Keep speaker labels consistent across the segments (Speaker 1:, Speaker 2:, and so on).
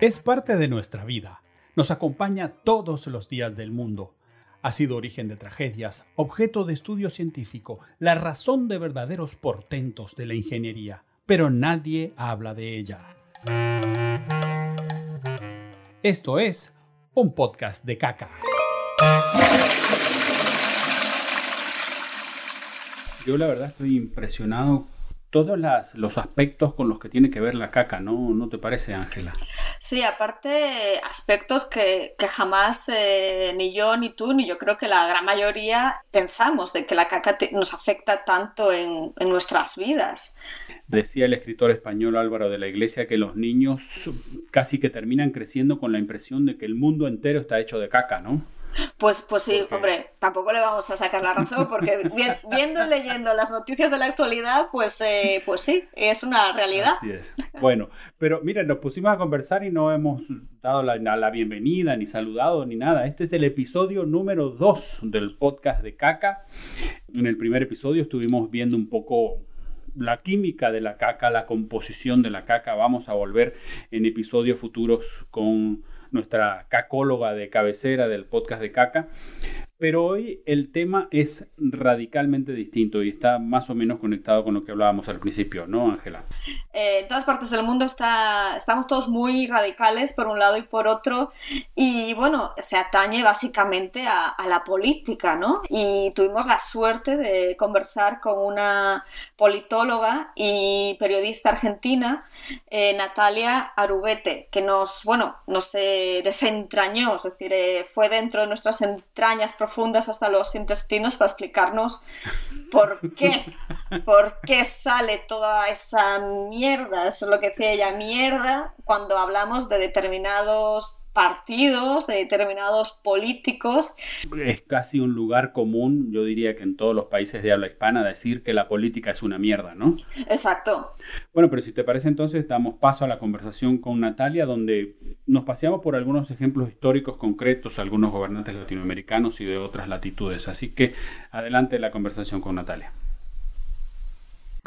Speaker 1: Es parte de nuestra vida. Nos acompaña todos los días del mundo. Ha sido origen de tragedias, objeto de estudio científico, la razón de verdaderos portentos de la ingeniería, pero nadie habla de ella. Esto es un podcast de caca. Yo la verdad estoy impresionado todos los aspectos con los que tiene que ver la caca, ¿no? ¿No te parece, Ángela?
Speaker 2: Sí, aparte aspectos que, jamás eh, ni yo, ni tú, ni yo creo que la gran mayoría pensamos de que la caca nos afecta tanto en, en nuestras vidas.
Speaker 1: Decía el escritor español Álvaro de la Iglesia que los niños casi que terminan creciendo con la impresión de que el mundo entero está hecho de caca, ¿no?
Speaker 2: Pues, pues sí, hombre, tampoco le vamos a sacar la razón, porque viendo y leyendo las noticias de la actualidad, pues, eh, pues sí, es una realidad.
Speaker 1: Así es. Bueno, pero mira, nos pusimos a conversar y no hemos dado la, la bienvenida, ni saludado, ni nada. Este es el episodio número 2 del podcast de Caca. En el primer episodio estuvimos viendo un poco la química de la caca, la composición de la caca. Vamos a volver en episodios futuros con nuestra cacóloga de cabecera del podcast de caca. Pero hoy el tema es radicalmente distinto y está más o menos conectado con lo que hablábamos al principio, ¿no, Ángela?
Speaker 2: Eh, en todas partes del mundo está, estamos todos muy radicales por un lado y por otro y bueno, se atañe básicamente a, la política, ¿no? Y tuvimos la suerte de conversar con una politóloga y periodista argentina, eh, Natalia Arubete, que nos, bueno, nos eh, desentrañó, es decir, fue dentro de nuestras entrañas profundas hasta los intestinos para explicarnos por qué, por qué sale toda esa mierda, eso es lo que decía ella, mierda, cuando hablamos de determinados partidos, de determinados políticos.
Speaker 1: Es casi un lugar común, yo diría que en todos los países de habla hispana, decir que la política es una mierda, ¿no?
Speaker 2: Exacto.
Speaker 1: Bueno, pero si te parece entonces damos paso a la conversación con Natalia, donde nos paseamos por algunos ejemplos históricos concretos, algunos gobernantes latinoamericanos y de otras latitudes. Así que adelante la conversación con Natalia.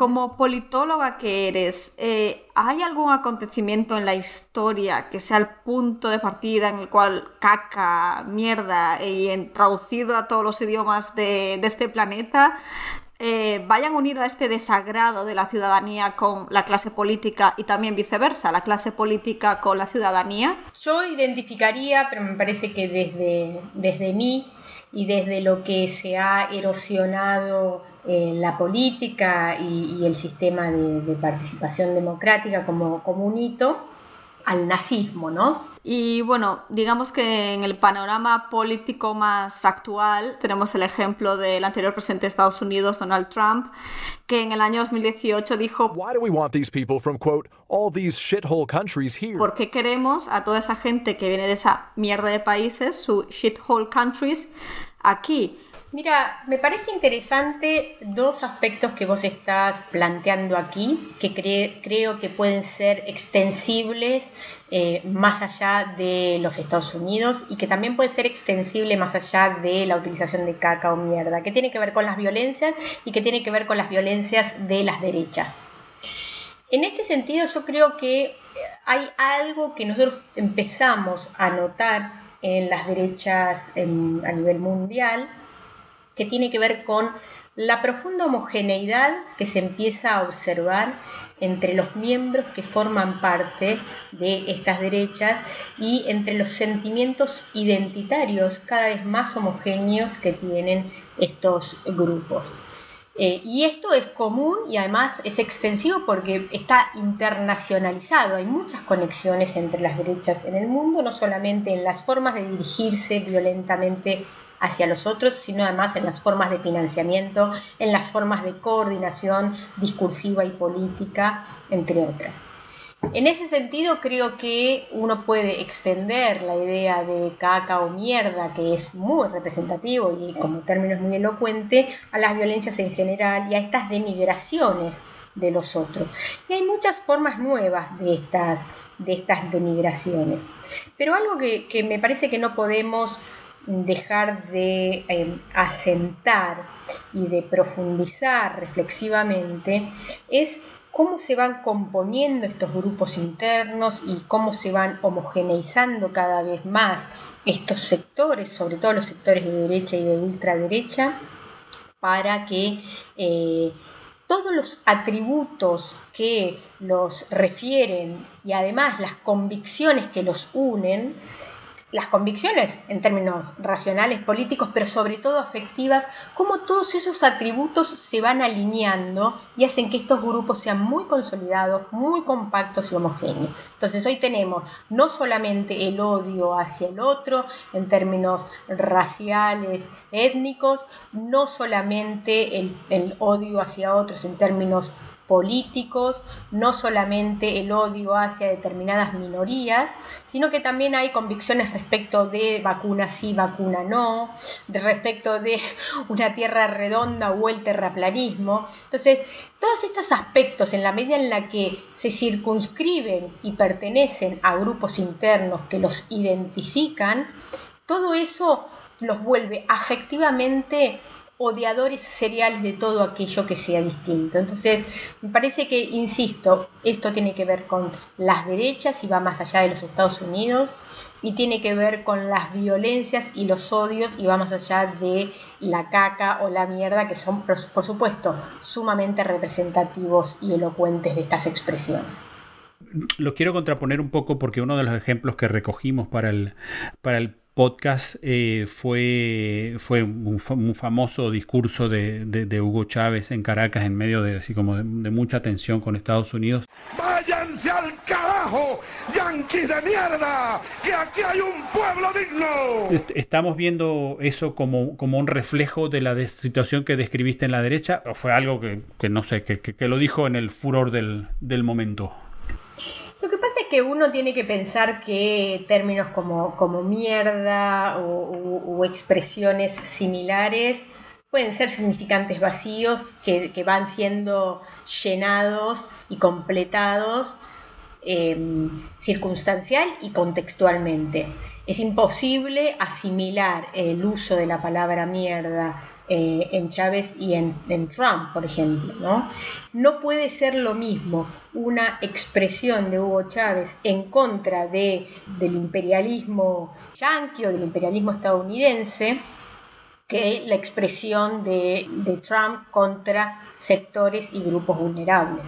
Speaker 2: Como politóloga que eres, eh, ¿hay algún acontecimiento en la historia que sea el punto de partida en el cual caca, mierda, y en, traducido a todos los idiomas de, este planeta, eh, vayan unidos a este desagrado de la ciudadanía con la clase política y también viceversa, la clase política con la ciudadanía?
Speaker 3: Yo identificaría, pero me parece que desde, desde mí y desde lo que se ha erosionado la política y, el sistema de, participación democrática como, como un hito al nazismo, ¿no?
Speaker 2: Y bueno, digamos que en el panorama político más actual tenemos el ejemplo del anterior presidente de Estados Unidos, Donald Trump, que en el año 2018 dijo ¿Por qué queremos a toda esa gente que viene de esa mierda de países, su shithole countries, aquí?
Speaker 3: Mira, me parece interesante dos aspectos que vos estás planteando aquí, que creo que pueden ser extensibles eh, más allá de los Estados Unidos y que también puede ser extensible más allá de la utilización de caca o mierda, que tiene que ver con las violencias y que tiene que ver con las violencias de las derechas. En este sentido, yo creo que hay algo que nosotros empezamos a notar en las derechas a nivel mundial, que tiene que ver con la profunda homogeneidad que se empieza a observar entre los miembros que forman parte de estas derechas y entre los sentimientos identitarios cada vez más homogéneos que tienen estos grupos. Eh, y esto es común y además es extensivo porque está internacionalizado. Hay muchas conexiones entre las derechas en el mundo, no solamente en las formas de dirigirse violentamente hacia los otros, sino además en las formas de financiamiento, en las formas de coordinación discursiva y política, entre otras. En ese sentido, creo que uno puede extender la idea de caca o mierda, que es muy representativo y como término es muy elocuente, a las violencias en general y a estas denigraciones de los otros. Y hay muchas formas nuevas de estas, de estas denigraciones. Pero algo que me parece que no podemos dejar de eh, asentar y de profundizar reflexivamente es cómo se van componiendo estos grupos internos y cómo se van homogeneizando cada vez más estos sectores, sobre todo los sectores de derecha y de ultraderecha, para que eh, todos los atributos que los refieren y además las convicciones que los unen las convicciones en términos racionales, políticos, pero sobre todo afectivas, cómo todos esos atributos se van alineando y hacen que estos grupos sean muy consolidados, muy compactos y homogéneos. Entonces hoy tenemos no solamente el odio hacia el otro en términos raciales, étnicos, no solamente el, el odio hacia otros en términos políticos, no solamente el odio hacia determinadas minorías, sino que también hay convicciones respecto de vacuna sí, vacuna no, de respecto de una tierra redonda o el terraplanismo. Entonces, todos estos aspectos, en la medida en la que se circunscriben y pertenecen a grupos internos que los identifican, todo eso los vuelve afectivamente odiadores seriales de todo aquello que sea distinto. Entonces, me parece que, insisto, esto tiene que ver con las derechas y va más allá de los Estados Unidos y tiene que ver con las violencias y los odios y va más allá de la caca o la mierda que son, por supuesto, sumamente representativos y elocuentes de estas expresiones
Speaker 1: lo quiero contraponer un poco porque uno de los ejemplos que recogimos para el, para el podcast eh, fue, fue un, famoso discurso de, Hugo Chávez en Caracas en medio de así como de, mucha tensión con Estados Unidos.
Speaker 4: ¡Váyanse al carajo, yanquis de mierda! ¡Que aquí hay un pueblo digno!
Speaker 1: ¿Estamos viendo eso como, como un reflejo de la situación que describiste en la derecha? ¿O fue algo que, no sé, que, que, lo dijo en el furor del, del momento?
Speaker 3: Que uno tiene que pensar que términos como, como mierda o, expresiones similares pueden ser significantes vacíos que, van siendo llenados y completados em, circunstancial y contextualmente. Es imposible asimilar el uso de la palabra mierda eh, en Chávez y en, Trump, por ejemplo. ¿no? no puede ser lo mismo una expresión de Hugo Chávez en contra de, del imperialismo yanqui o del imperialismo estadounidense que la expresión de Trump contra sectores y grupos vulnerables.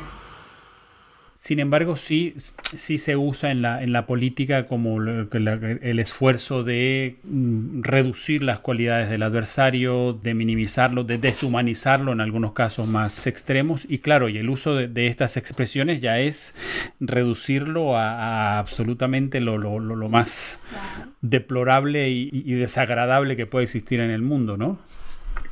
Speaker 1: Sin embargo, sí, sí se usa en la, en la política como el esfuerzo de mm, reducir las cualidades del adversario, de minimizarlo, de deshumanizarlo en algunos casos más extremos. Y claro, y el uso de, estas expresiones ya es reducirlo a, absolutamente lo, más deplorable y desagradable que puede existir en el mundo, ¿no?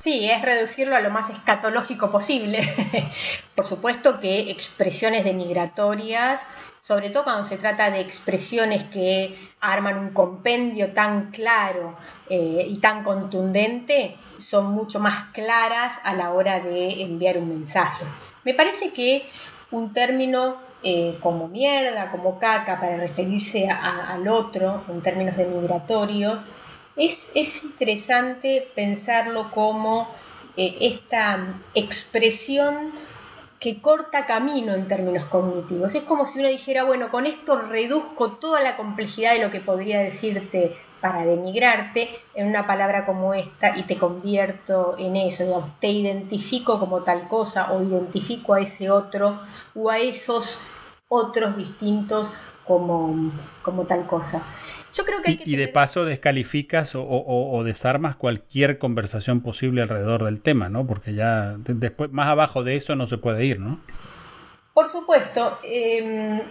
Speaker 3: Sí, es reducirlo a lo más escatológico posible. Por supuesto que expresiones denigratorias, sobre todo cuando se trata de expresiones que arman un compendio tan claro eh, y tan contundente, son mucho más claras a la hora de enviar un mensaje. Me parece que un término eh, como mierda, como caca, para referirse al otro en términos denigratorios, es, interesante pensarlo como eh, esta expresión que corta camino en términos cognitivos. Es como si uno dijera, bueno, con esto reduzco toda la complejidad de lo que podría decirte para denigrarte en una palabra como esta y te convierto en eso, digamos, te identifico como tal cosa o identifico a ese otro o a esos otros distintos como, como tal cosa
Speaker 1: y, de paso descalificas o, desarmas cualquier conversación posible alrededor del tema, ¿no? Porque ya después, más abajo de eso no se puede ir, ¿no?
Speaker 3: Por supuesto. Eh,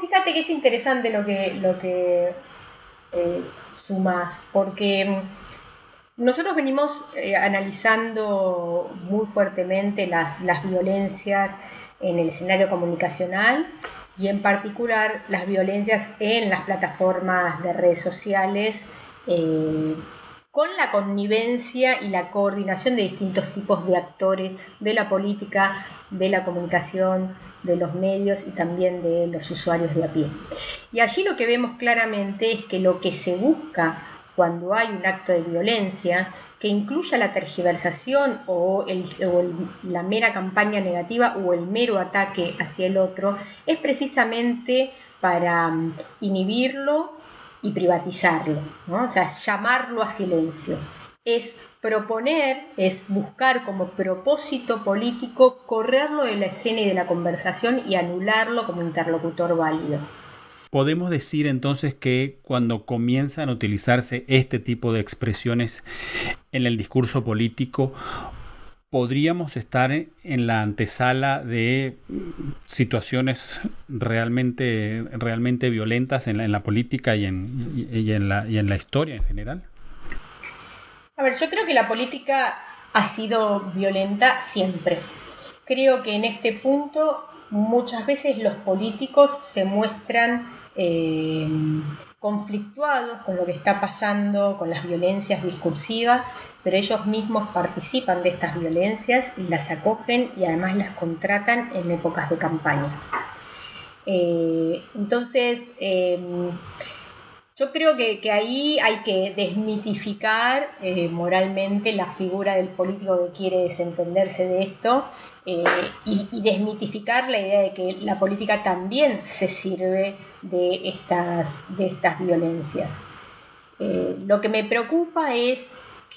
Speaker 3: fíjate que es interesante lo que, lo que eh, sumas, porque em, nosotros venimos eh, analizando muy fuertemente las, las violencias en el escenario comunicacional y en particular las violencias en las plataformas de redes sociales eh, con la connivencia y la coordinación de distintos tipos de actores de la política, de la comunicación, de los medios y también de los usuarios de a pie. Y allí lo que vemos claramente es que lo que se busca cuando hay un acto de violencia que incluya la tergiversación o, la mera campaña negativa o el mero ataque hacia el otro, es precisamente para mm, inhibirlo y privatizarlo, o sea, llamarlo a silencio. Es proponer, es buscar como propósito político correrlo de la escena y de la conversación y anularlo como interlocutor válido.
Speaker 1: Podemos decir entonces que cuando comienzan a utilizarse este tipo de expresiones en el discurso político, podríamos estar en la antesala de situaciones realmente, realmente violentas en la, política y en, la, y en la historia en general?
Speaker 3: A ver, yo creo que la política ha sido violenta siempre. Creo que en este punto muchas veces los políticos se muestran eh, conflictuados con lo que está pasando, con las violencias discursivas, pero ellos mismos participan de estas violencias y las acogen y además las contratan en épocas de campaña. Eh, entonces, em, yo creo que, ahí hay que desmitificar eh, moralmente la figura del político que quiere desentenderse de esto eh, y, desmitificar la idea de que la política también se sirve de estas, de estas violencias. Eh, lo que me preocupa es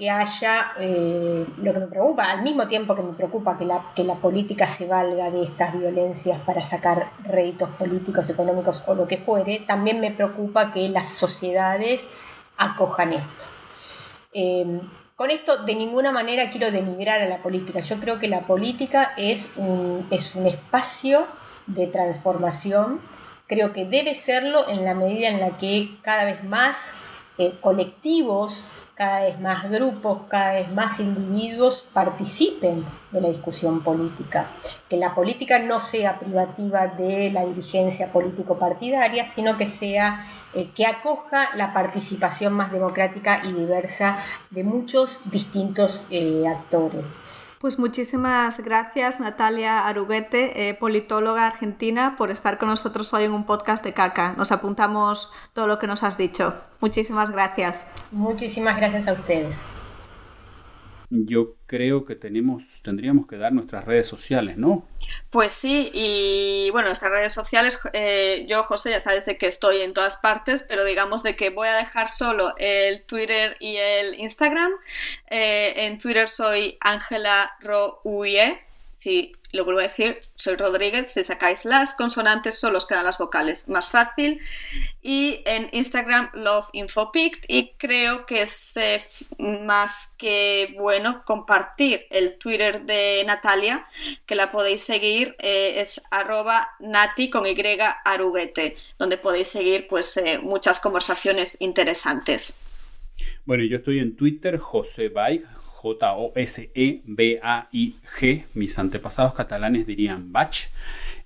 Speaker 3: que haya, eh, lo que me preocupa, al mismo tiempo que me preocupa que la, que la política se valga de estas violencias para sacar réditos políticos, económicos o lo que fuere, también me preocupa que las sociedades acojan esto. Con esto de ninguna manera quiero denigrar a la política. Yo creo que la política es un, es un espacio de transformación. Creo que debe serlo en la medida en la que cada vez más eh, colectivos cada vez más grupos, cada vez más individuos participen de la discusión política. Que la política no sea privativa de la dirigencia político-partidaria, sino que sea eh, que acoja la participación más democrática y diversa de muchos distintos eh, actores.
Speaker 2: Pues muchísimas gracias Natalia Aruguete, eh, politóloga argentina, por estar con nosotros hoy en un podcast de caca. Nos apuntamos todo lo que nos has dicho. Muchísimas gracias.
Speaker 3: Muchísimas gracias a ustedes
Speaker 1: yo creo que tenemos, tendríamos que dar nuestras redes sociales, ¿no?
Speaker 2: Pues sí, y bueno, nuestras redes sociales, eh, yo José ya sabes de que estoy en todas partes, pero digamos de que voy a dejar solo el Twitter y el Instagram. Eh, en Twitter soy Ángela Rouye, sí, lo vuelvo a decir, soy Rodríguez, si sacáis las consonantes solo os quedan las vocales, más fácil. Y en Instagram Love y creo que es eh, más que bueno compartir el Twitter de Natalia, que la podéis seguir, eh, es arroba nati con y aruguete, donde podéis seguir pues eh, muchas conversaciones interesantes.
Speaker 1: Bueno, yo estoy en Twitter, José Bay, J-O-S-E-B-A-I-G. Mis antepasados catalanes dirían Bach.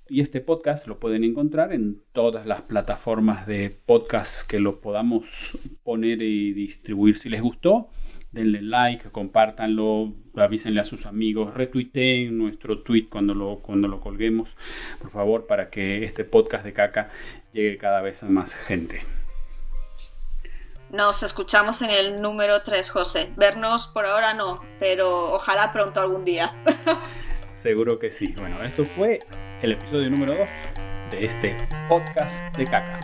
Speaker 1: Y este podcast lo pueden encontrar en todas las plataformas de podcast que lo podamos poner y distribuir. Si les gustó, denle like, compártanlo, avísenle a sus amigos, retuiteen nuestro tweet cuando lo, cuando lo colguemos, por favor, para que este podcast de caca llegue cada vez a más gente.
Speaker 2: Nos escuchamos en el número 3, José. Vernos por ahora no, pero ojalá pronto algún día.
Speaker 1: Seguro que sí. Bueno, esto fue el episodio número 2 de este podcast de caca.